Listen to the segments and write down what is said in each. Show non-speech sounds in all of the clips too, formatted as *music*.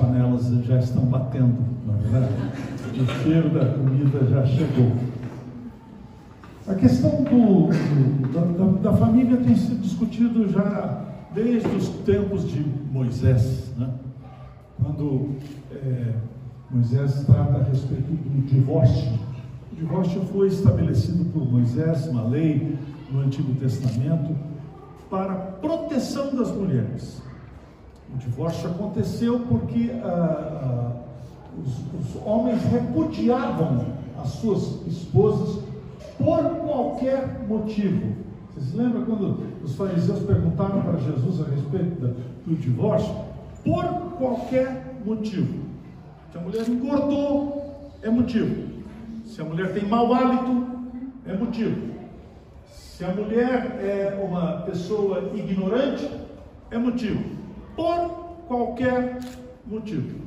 panelas já estão batendo, na verdade. O cheiro da comida já chegou. A questão do, do, da, da, família tem sido discutido já desde os tempos de Moisés, né? quando é, Moisés trata a respeito do divórcio. O divórcio foi estabelecido por Moisés, uma lei no Antigo Testamento, para proteção das mulheres. O divórcio aconteceu porque ah, ah, os, os homens repudiavam as suas esposas por qualquer motivo. Vocês lembram quando os fariseus perguntaram para Jesus a respeito do divórcio? Por qualquer motivo. Se a mulher engordou, é motivo. Se a mulher tem mau hálito, é motivo. Se a mulher é uma pessoa ignorante, é motivo. Por qualquer motivo.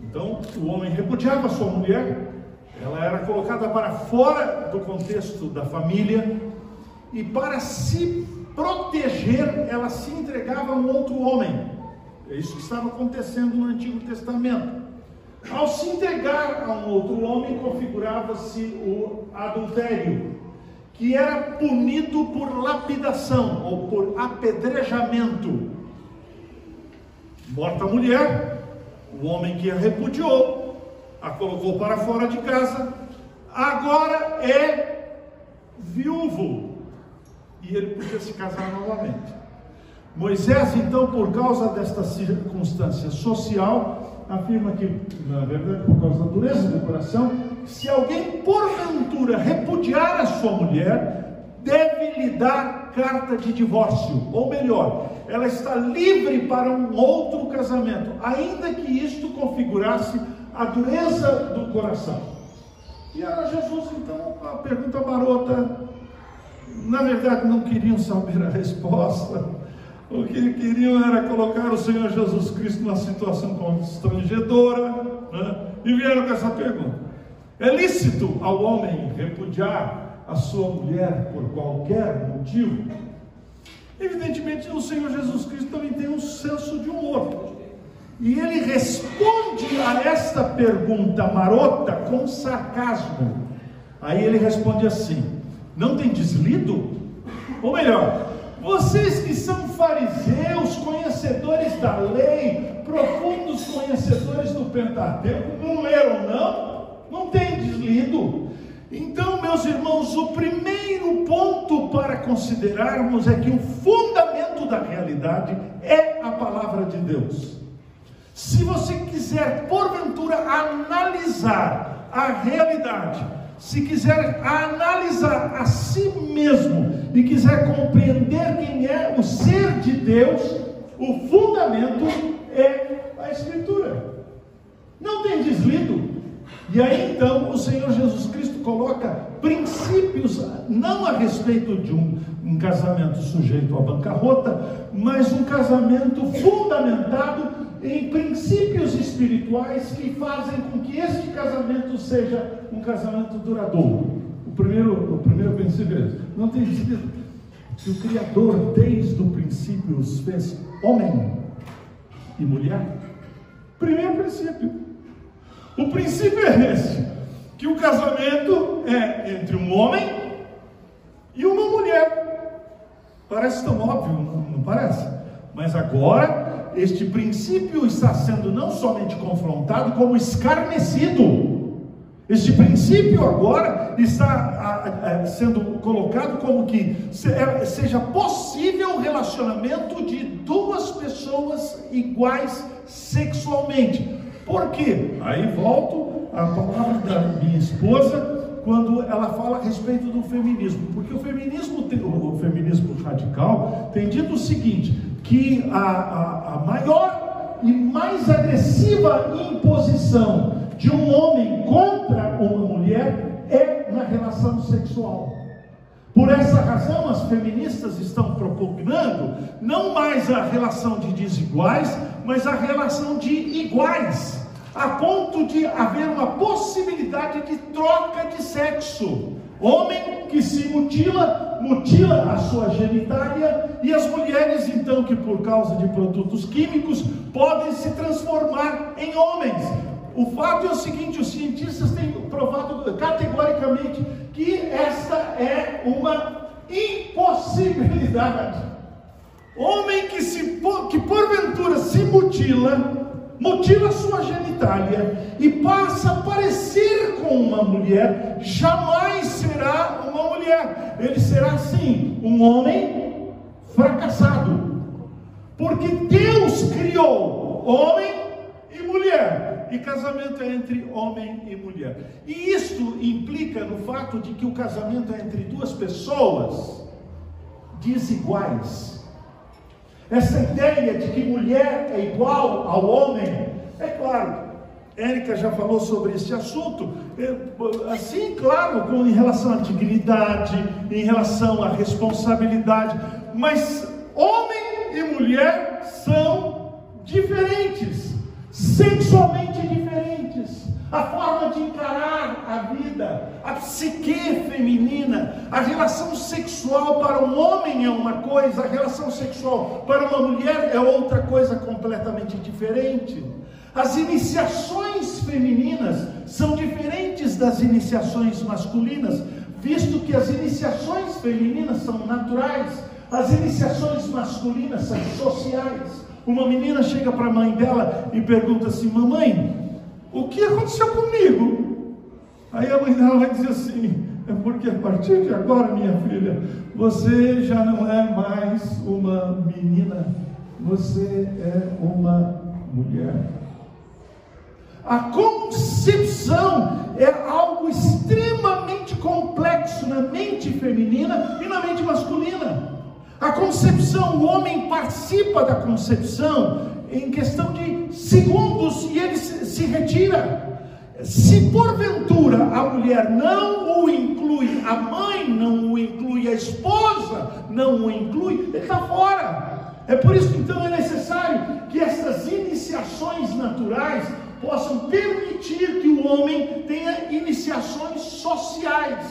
Então, o homem repudiava sua mulher, ela era colocada para fora do contexto da família, e para se proteger, ela se entregava a um outro homem. É isso que estava acontecendo no Antigo Testamento. Ao se entregar a um outro homem, configurava-se o adultério que era punido por lapidação ou por apedrejamento. Morta a mulher, o homem que a repudiou, a colocou para fora de casa, agora é viúvo e ele podia se casar novamente. Moisés, então, por causa desta circunstância social, afirma que, na verdade, por causa da dureza do coração, se alguém porventura repudiar a sua mulher, deve lhe dar carta de divórcio, ou melhor, ela está livre para um outro casamento, ainda que isto configurasse a dureza do coração. E era Jesus, então, a pergunta marota, na verdade não queriam saber a resposta, o que queriam era colocar o Senhor Jesus Cristo numa situação constrangedora, né? e vieram com essa pergunta. É lícito ao homem repudiar a sua mulher por qualquer motivo? Evidentemente, o Senhor Jesus Cristo também tem um senso de humor. E ele responde a esta pergunta marota com sarcasmo. Aí ele responde assim: Não tem deslido? Ou melhor, vocês que são fariseus, conhecedores da lei, profundos conhecedores do Pentateuco, não leram, não? Não tem Então, meus irmãos, o primeiro ponto para considerarmos é que o fundamento da realidade é a palavra de Deus. Se você quiser, porventura, analisar a realidade, se quiser analisar a si mesmo e quiser compreender quem é o ser de Deus, o fundamento é a Escritura. Não tem deslido. E aí então o Senhor Jesus Cristo coloca princípios, não a respeito de um, um casamento sujeito à bancarrota, mas um casamento fundamentado em princípios espirituais que fazem com que este casamento seja um casamento duradouro. O primeiro, o primeiro princípio é esse. Não tem sentido que o Criador, desde o princípio, os fez homem e mulher. Primeiro princípio. O princípio é esse: que o casamento é entre um homem e uma mulher. Parece tão óbvio, não, parece? Mas agora, este princípio está sendo não somente confrontado, como escarnecido. Este princípio agora está sendo colocado como que é, seja possível o relacionamento de duas pessoas iguais sexualmente. Por quê? Aí volto à palavra da minha esposa quando ela fala a respeito do feminismo, porque o feminismo, o feminismo radical tem dito o seguinte, que a, a, a maior e mais agressiva imposição de um homem contra uma mulher é na relação sexual. Por essa razão, as feministas estão propugnando não mais a relação de desiguais, mas a relação de iguais. a ponto de haver uma possibilidade de troca de sexo. Homem que se mutila, mutila a sua genitália, e as mulheres, então, que por causa de produtos químicos podem se transformar em homens. O fato é o seguinte: os cientistas têm provado categoricamente que esta é uma impossibilidade. Homem que, se, que porventura se mutila, mutila sua genitália e passa a parecer com uma mulher, jamais será uma mulher. Ele será sim um homem fracassado. Porque Deus criou homem e mulher. E casamento é entre homem e mulher. E isso implica no fato de que o casamento é entre duas pessoas desiguais. Essa ideia de que mulher é igual ao homem, é claro, Érica já falou sobre esse assunto, é, assim, claro, em relação à dignidade, em relação à responsabilidade, mas homem e mulher são diferentes, sexualmente diferentes a forma de encarar a vida, a psique feminina, a relação sexual para um homem é uma coisa, a relação sexual para uma mulher é outra coisa completamente diferente. As iniciações femininas são diferentes das iniciações masculinas, visto que as iniciações femininas são naturais, as iniciações masculinas são sociais. Uma menina chega para a mãe dela e pergunta assim: Mamãe, o que aconteceu comigo? Aí a mãe dela vai dizer assim: é porque a partir de agora, minha filha, você já não é mais uma menina, você é uma mulher. A concepção é algo extremamente complexo na mente feminina e na mente masculina. A concepção, o homem participa da concepção em questão de segundos e ele se, retira. Se porventura a mulher não o inclui, a mãe não o inclui, a esposa não o inclui, ele está fora. É por isso que então é necessário que essas iniciações naturais possam permitir que o homem tenha iniciações sociais.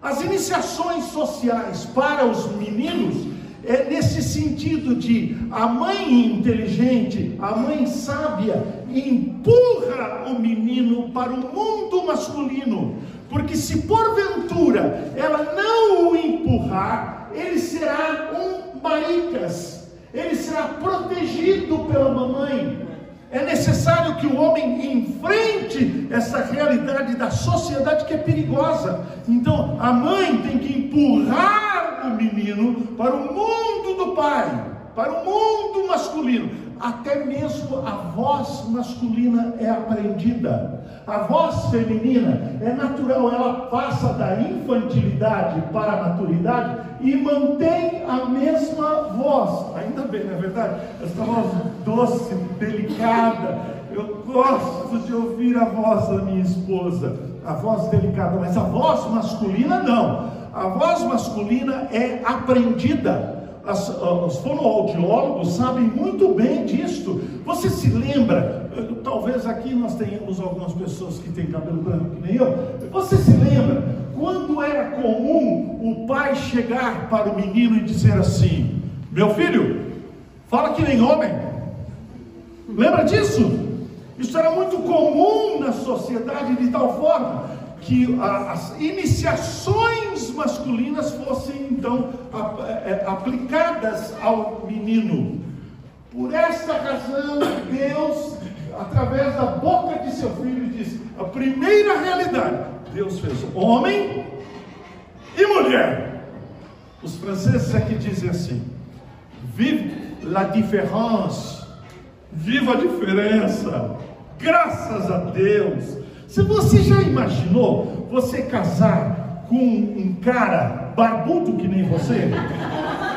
As iniciações sociais para os meninos é nesse sentido de a mãe inteligente, a mãe sábia, empurra o menino para o mundo masculino, porque se porventura ela não o empurrar, ele será um maricas, ele será protegido pela mamãe. É necessário que o homem enfrente essa realidade da sociedade que é perigosa. Então, a mãe tem que empurrar o menino para o mundo do pai, para o mundo masculino. Até mesmo a voz masculina é aprendida. A voz feminina é natural, ela passa da infantilidade para a maturidade e mantém a mesma voz. Ainda bem, não é verdade? Essa voz doce, delicada. Eu gosto de ouvir a voz da minha esposa, a voz delicada, mas a voz masculina não. A voz masculina é aprendida as, os fonoaudiólogos sabem muito bem disto. Você se lembra, talvez aqui nós tenhamos algumas pessoas que têm cabelo branco que nem eu. Você se lembra quando era comum o pai chegar para o menino e dizer assim: Meu filho, fala que nem homem. Lembra disso? Isso era muito comum na sociedade de tal forma que as iniciações masculinas fossem então é, aplicadas ao menino. Por esta razão, Deus, através da boca de seu filho, diz: a primeira realidade, Deus fez homem e mulher. Os franceses aqui dizem assim: vive la différence, viva a diferença, graças a Deus. Se você já imaginou você casar com um cara barbudo que nem você?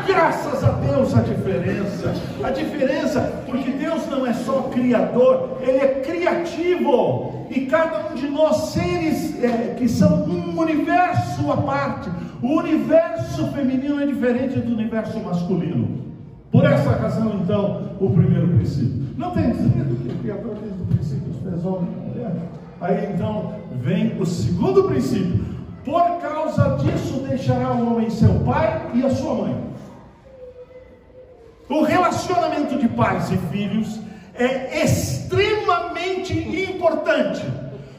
Graças a Deus a diferença. A diferença, porque Deus não é só criador, Ele é criativo. E cada um de nós, seres é, que são um universo à parte, o universo feminino é diferente do universo masculino. Por essa razão, então, o primeiro princípio. Não tem dizendo que o Criador desde o princípio fez homem e mulher. Aí então vem o segundo princípio. Por causa disso deixará o homem seu pai e a sua mãe. O relacionamento de pais e filhos é extremamente importante,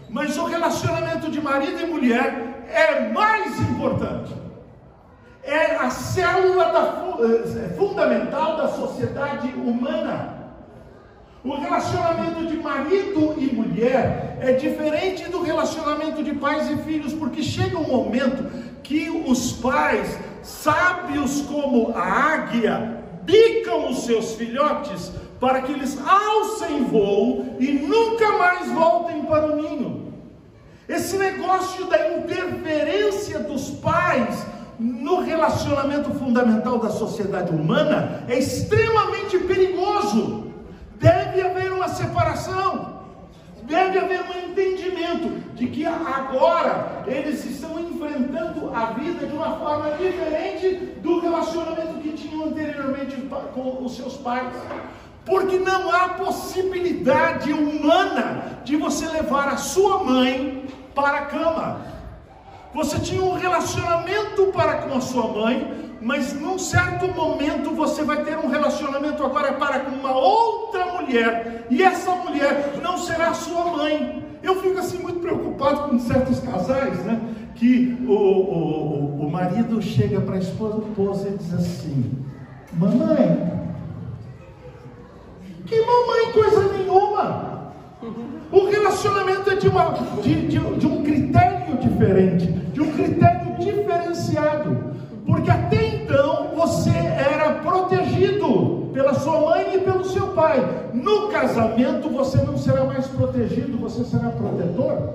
mas o relacionamento de marido e mulher é mais importante. É a célula da, eh, fundamental da sociedade humana. O relacionamento de marido e mulher é diferente do relacionamento de pais e filhos, porque chega um momento que os pais, sábios como a águia, bicam os seus filhotes para que eles alcem voo e nunca mais voltem para o ninho. Esse negócio da interferência dos pais no relacionamento fundamental da sociedade humana é extremamente perigoso. Separação, deve haver um entendimento de que agora eles estão enfrentando a vida de uma forma diferente do relacionamento que tinham anteriormente com os seus pais. Porque não há possibilidade humana de você levar a sua mãe para a cama. Você tinha um relacionamento para com a sua mãe, mas num certo momento você vai ter um relacionamento agora para com uma outra mulher, e essa mulher não será sua mãe. Eu fico assim muito preocupado com certos casais, né? Que o, o, o marido chega para a esposa, esposa e diz assim: Mamãe, que mamãe coisa nenhuma. O relacionamento é de, uma, de, de, de um critério diferente, de um critério sua mãe e pelo seu pai. No casamento você não será mais protegido, você será protetor.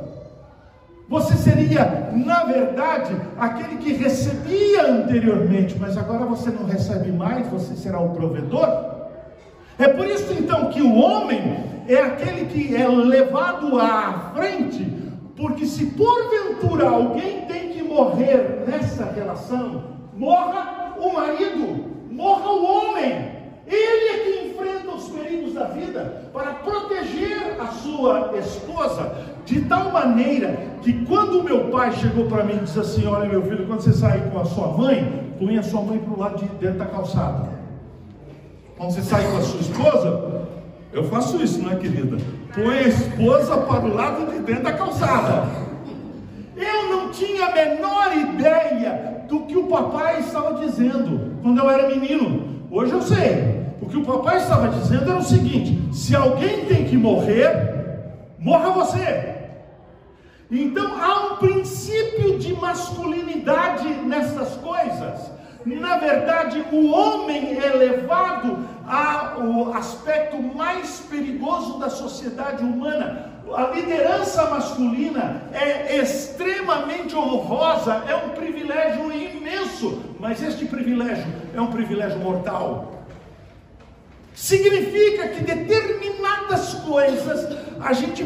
Você seria, na verdade, aquele que recebia anteriormente, mas agora você não recebe mais, você será o provedor. É por isso então que o homem é aquele que é levado à frente, porque se porventura alguém tem que morrer nessa relação, morra o marido, morra o homem. Ele é que enfrenta os da vida para proteger a sua esposa, de tal maneira que quando o meu pai chegou para mim e disse assim: Olha, meu filho, quando você sair com a sua mãe, põe a sua mãe para o lado de dentro da calçada. Quando você sair com a sua esposa, eu faço isso, não é, querida? Põe a esposa para o lado de dentro da calçada. Eu não tinha a menor ideia do que o papai estava dizendo quando eu era menino. Hoje eu sei. O que o papai estava dizendo era o seguinte: se alguém tem que morrer, morra você. Então há um princípio de masculinidade nessas coisas. Na verdade, o homem é levado ao aspecto mais perigoso da sociedade humana. A liderança masculina é extremamente honrosa, é um privilégio imenso, mas este privilégio é um privilégio mortal. Significa que determinadas coisas a gente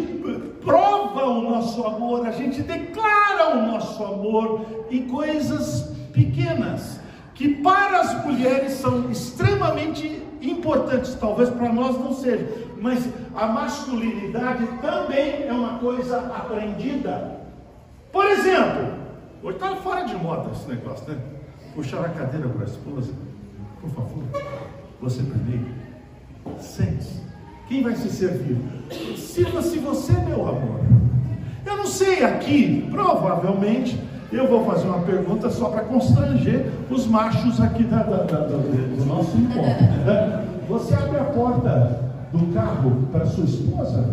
prova o nosso amor, a gente declara o nosso amor em coisas pequenas que para as mulheres são extremamente importantes, talvez para nós não seja, mas a masculinidade também é uma coisa aprendida. Por exemplo, hoje está fora de moda esse negócio, né? Puxar a cadeira para a esposa, por favor, você primeiro, sente. Quem vai se servir? Sirva-se você, meu amor. Eu não sei aqui, provavelmente eu vou fazer uma pergunta só para constranger os machos aqui da, da, da, do nosso encontro. Né? Você abre a porta do carro para sua esposa?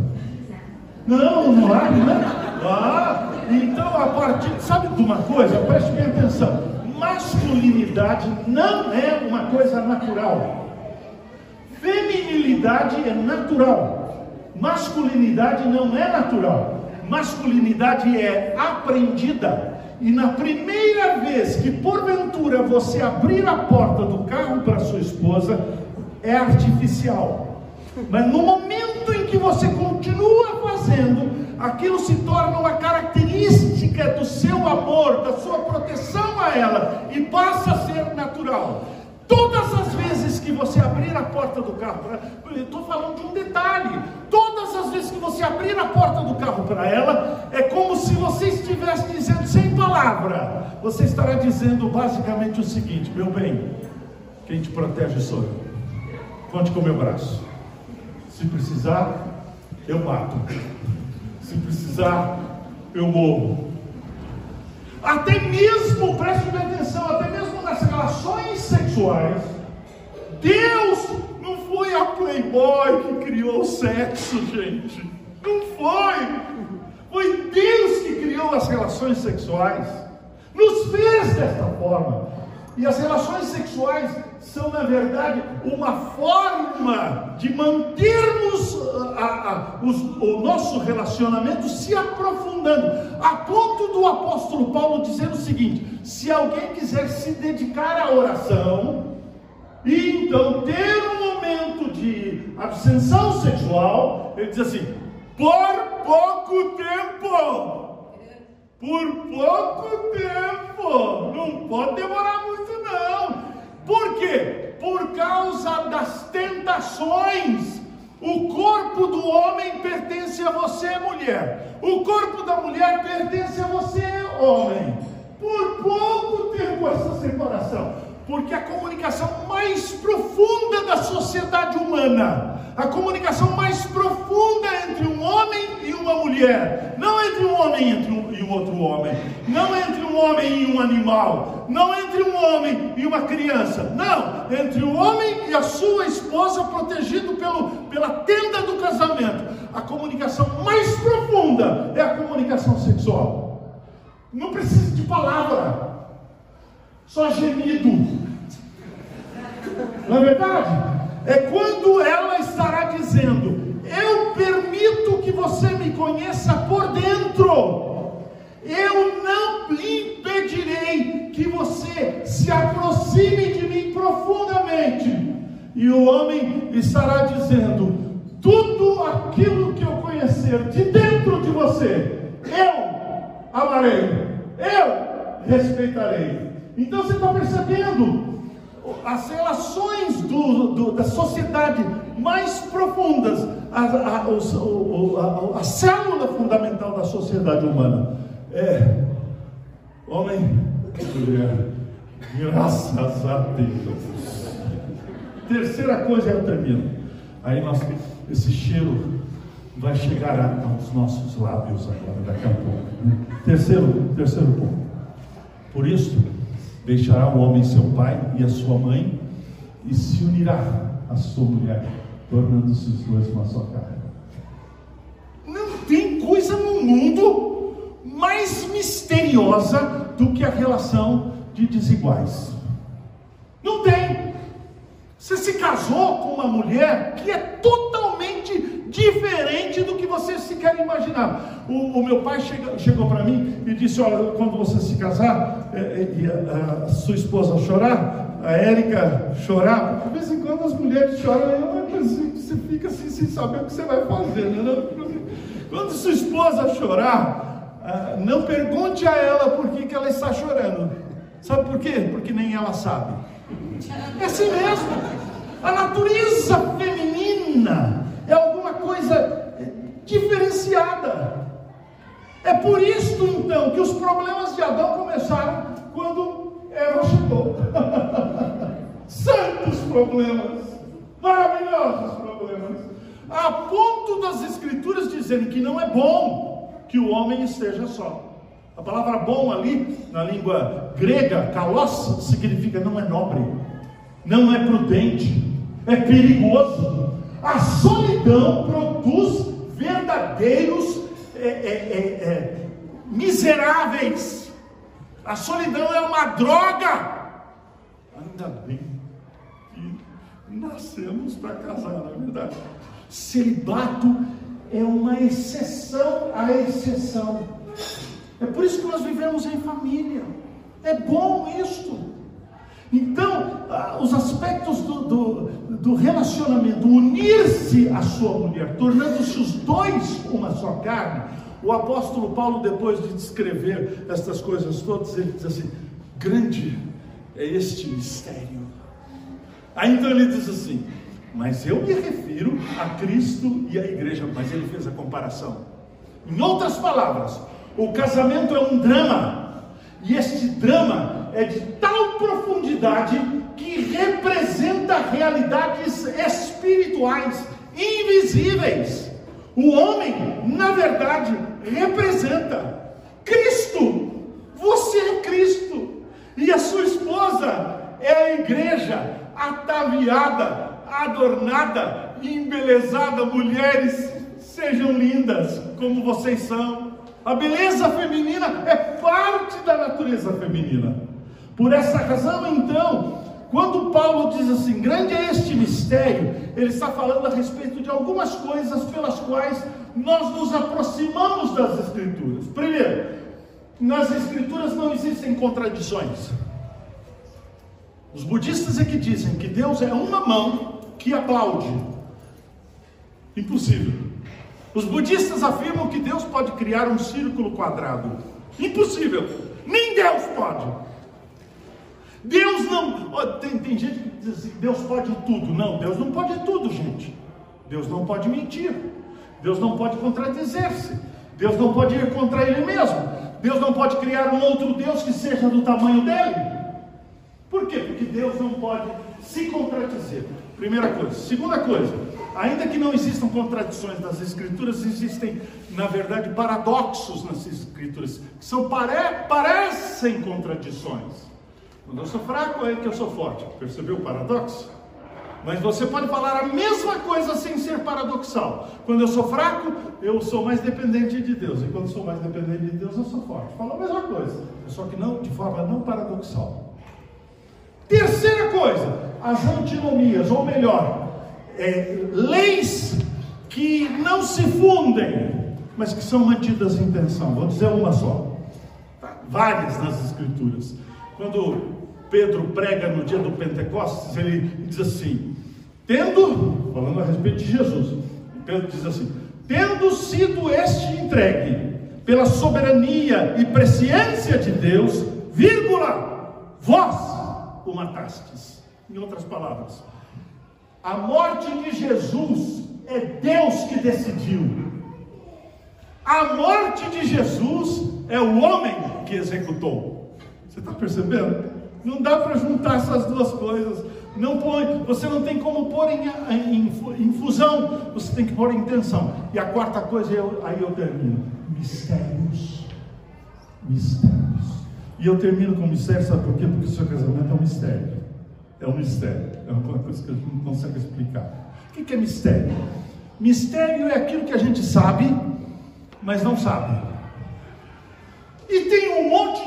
Não, não abre, né? Ah, então a partir. Sabe de uma coisa? Preste bem atenção. Masculinidade não é uma coisa natural. Feminilidade é natural. Masculinidade não é natural. Masculinidade é aprendida. E na primeira vez que porventura você abrir a porta do carro para sua esposa, é artificial. Mas no momento em que você continua fazendo, aquilo se torna uma característica do seu amor, da sua proteção a ela, e passa a ser natural. Todas as vezes que você abrir a porta do carro, estou falando de um detalhe, todas as vezes que você abrir a porta do carro para ela, é como se você estivesse dizendo sem palavra. Você estará dizendo basicamente o seguinte: meu bem, quem te protege sou eu. Conte com o meu braço. Se precisar, eu mato. Se precisar, eu morro. Até mesmo, preste atenção, até mesmo nas relações sexuais, Deus não foi a Playboy que criou o sexo, gente. Não foi. Foi Deus que criou as relações sexuais. Nos fez desta forma. E as relações sexuais são, na verdade, uma forma de mantermos a, ah, a, ah, os, o nosso relacionamento se aprofundando, a ponto do apóstolo Paulo dizer o seguinte: se alguém quiser se dedicar à oração, e então ter um momento de abstenção sexual, ele diz assim: por pouco tempo. Por pouco tempo, não pode demorar muito, não. Por quê? Por causa das tentações. O corpo do homem pertence a você, mulher. O corpo da mulher pertence a você, homem. Por pouco tempo essa separação. Porque a comunicação mais profunda da sociedade humana, a comunicação mais profunda entre um homem e uma mulher, não entre um homem e um outro homem, não entre um homem e um animal, não entre um homem e uma criança, não, entre o homem e a sua esposa protegido pelo, pela tenda do casamento. A comunicação mais profunda é a comunicação sexual. Não precisa de palavra só gemido. Não é verdade? É quando ela estará dizendo: Eu permito que você me conheça por dentro. Eu não impedirei que você se aproxime de mim profundamente. E o homem estará dizendo: Tudo aquilo que eu conhecer de dentro de você, eu amarei, eu respeitarei. Então você está percebendo as relações do, do, da sociedade mais profundas, a, a, a, a, célula fundamental da sociedade humana é homem. Graças a Deus. Terceira coisa, eu termino. Aí nós, esse cheiro vai chegar aos nossos lábios agora, daqui a pouco. Terceiro, terceiro ponto. Por isso, Deixará o homem seu pai e a sua mãe e se unirá à sua mulher, tornando-se os dois uma só carne. Não tem coisa no mundo mais misteriosa do que a relação de desiguais. Não tem. Você se casou com uma mulher que é totalmente diferente você se quer imaginar. O, o meu pai chega, chegou para mim e disse: Olha, quando você se casar é, é, e a, a, sua esposa chorar, a Érica chorar, de vez em quando as mulheres choram, você fica assim sem saber o que você vai fazer. Né? Quando sua esposa chorar, ah, não pergunte a ela por que, que ela está chorando. Sabe por quê? Porque nem ela sabe. É assim mesmo. A natureza feminina é alguma coisa diferenciada. É por isso então que os problemas de Adão começaram quando Eva chegou. *laughs* Santos problemas, maravilhosos problemas, a ponto das escrituras dizerem que não é bom que o homem esteja só. A palavra bom ali, na língua grega, kalos, significa não é nobre, não é prudente, é perigoso. A solidão produz verdadeiros é, é, é, é, miseráveis. A solidão é uma droga. Ainda bem que nascemos para casar, na é verdade. Celibato é uma exceção à exceção. É por isso que nós vivemos em família. É bom isto. Então, os aspectos do, do, do relacionamento, unir-se à sua mulher, tornando-se os dois uma só carne, o apóstolo Paulo, depois de descrever estas coisas todas, ele diz assim: grande é este mistério. Aí então ele diz assim: Mas eu me refiro a Cristo e a igreja, mas ele fez a comparação. Em outras palavras, o casamento é um drama, e este drama é de tal profundidade que representa realidades espirituais invisíveis. O homem, na verdade, representa Cristo. Você é Cristo. E a sua esposa é a igreja, ataviada, adornada, embelezada. Mulheres, sejam lindas como vocês são. A beleza feminina é parte da natureza feminina. Por essa razão, então, quando Paulo diz assim, grande é este mistério, ele está falando a respeito de algumas coisas pelas quais nós nos aproximamos das Escrituras. Primeiro, nas Escrituras não existem contradições. Os budistas é que dizem que Deus é uma mão que aplaude. Impossível. Os budistas afirmam que Deus pode criar um círculo quadrado. Impossível. Nem Deus pode. Deus não. Tem, tem gente que diz assim: Deus pode tudo. Não, Deus não pode tudo, gente. Deus não pode mentir. Deus não pode contradizer-se. Deus não pode ir contra Ele mesmo. Deus não pode criar um outro Deus que seja do tamanho dele. Por quê? Porque Deus não pode se contradizer. Primeira coisa. Segunda coisa, ainda que não existam contradições nas Escrituras, existem, na verdade, paradoxos nas Escrituras, que são, pare, parecem contradições. Quando eu sou fraco, é que eu sou forte. Percebeu o paradoxo? Mas você pode falar a mesma coisa sem ser paradoxal. Quando eu sou fraco, eu sou mais dependente de Deus. E quando sou mais dependente de Deus, eu sou forte. Fala a mesma coisa, só que não de forma não paradoxal. Terceira coisa, as antinomias, ou melhor, é, leis que não se fundem, mas que são mantidas em tensão. Vou dizer uma só. Várias nas escrituras. Quando Pedro prega no dia do Pentecostes, ele diz assim: tendo, falando a respeito de Jesus, Pedro diz assim: tendo sido este entregue pela soberania e presciência de Deus, vírgula, vós o matastes. Em outras palavras, a morte de Jesus é Deus que decidiu. A morte de Jesus é o homem que executou. Você está percebendo? Não dá para juntar essas duas coisas. Não põe, você não tem como pôr em, em, em, fusão, você tem que pôr em tensão. E a quarta coisa, eu, aí eu termino: mistérios. Mistérios. E eu termino com mistério, sabe por quê? Porque o seu casamento é um mistério. É um mistério. É uma coisa que a gente não consegue explicar. O que é mistério? Mistério é aquilo que a gente sabe, mas não sabe. E tem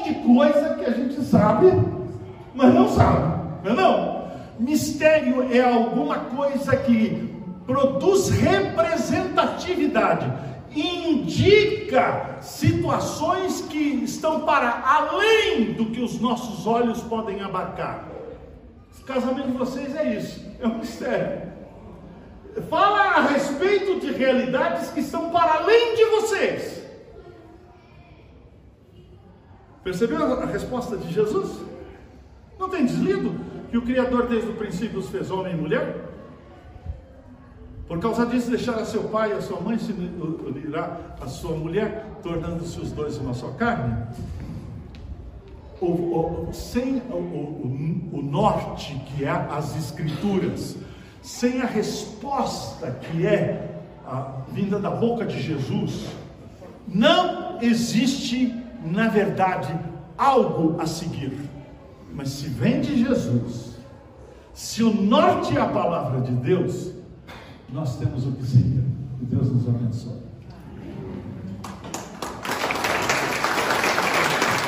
de coisa que a gente sabe, mas não sabe, não é não? Mistério é alguma coisa que produz representatividade, indica situações que estão para além do que os nossos olhos podem abarcar. O casamento de vocês é isso, é um mistério. Fala a respeito de realidades que estão para além de vocês. Percebeu a resposta de Jesus? Não tem deslido que o Criador desde o princípio os fez homem e mulher? Por causa disso, deixará seu pai e a sua mãe se unirá a sua mulher, tornando-se os dois uma só carne? O, o, sem o, o, norte que é as escrituras, sem a resposta que é a vinda da boca de Jesus, não existe, na verdade, algo a seguir. Mas se vem de Jesus, se o norte é a palavra de Deus, nós temos o que seguir. Que Deus nos abençoe.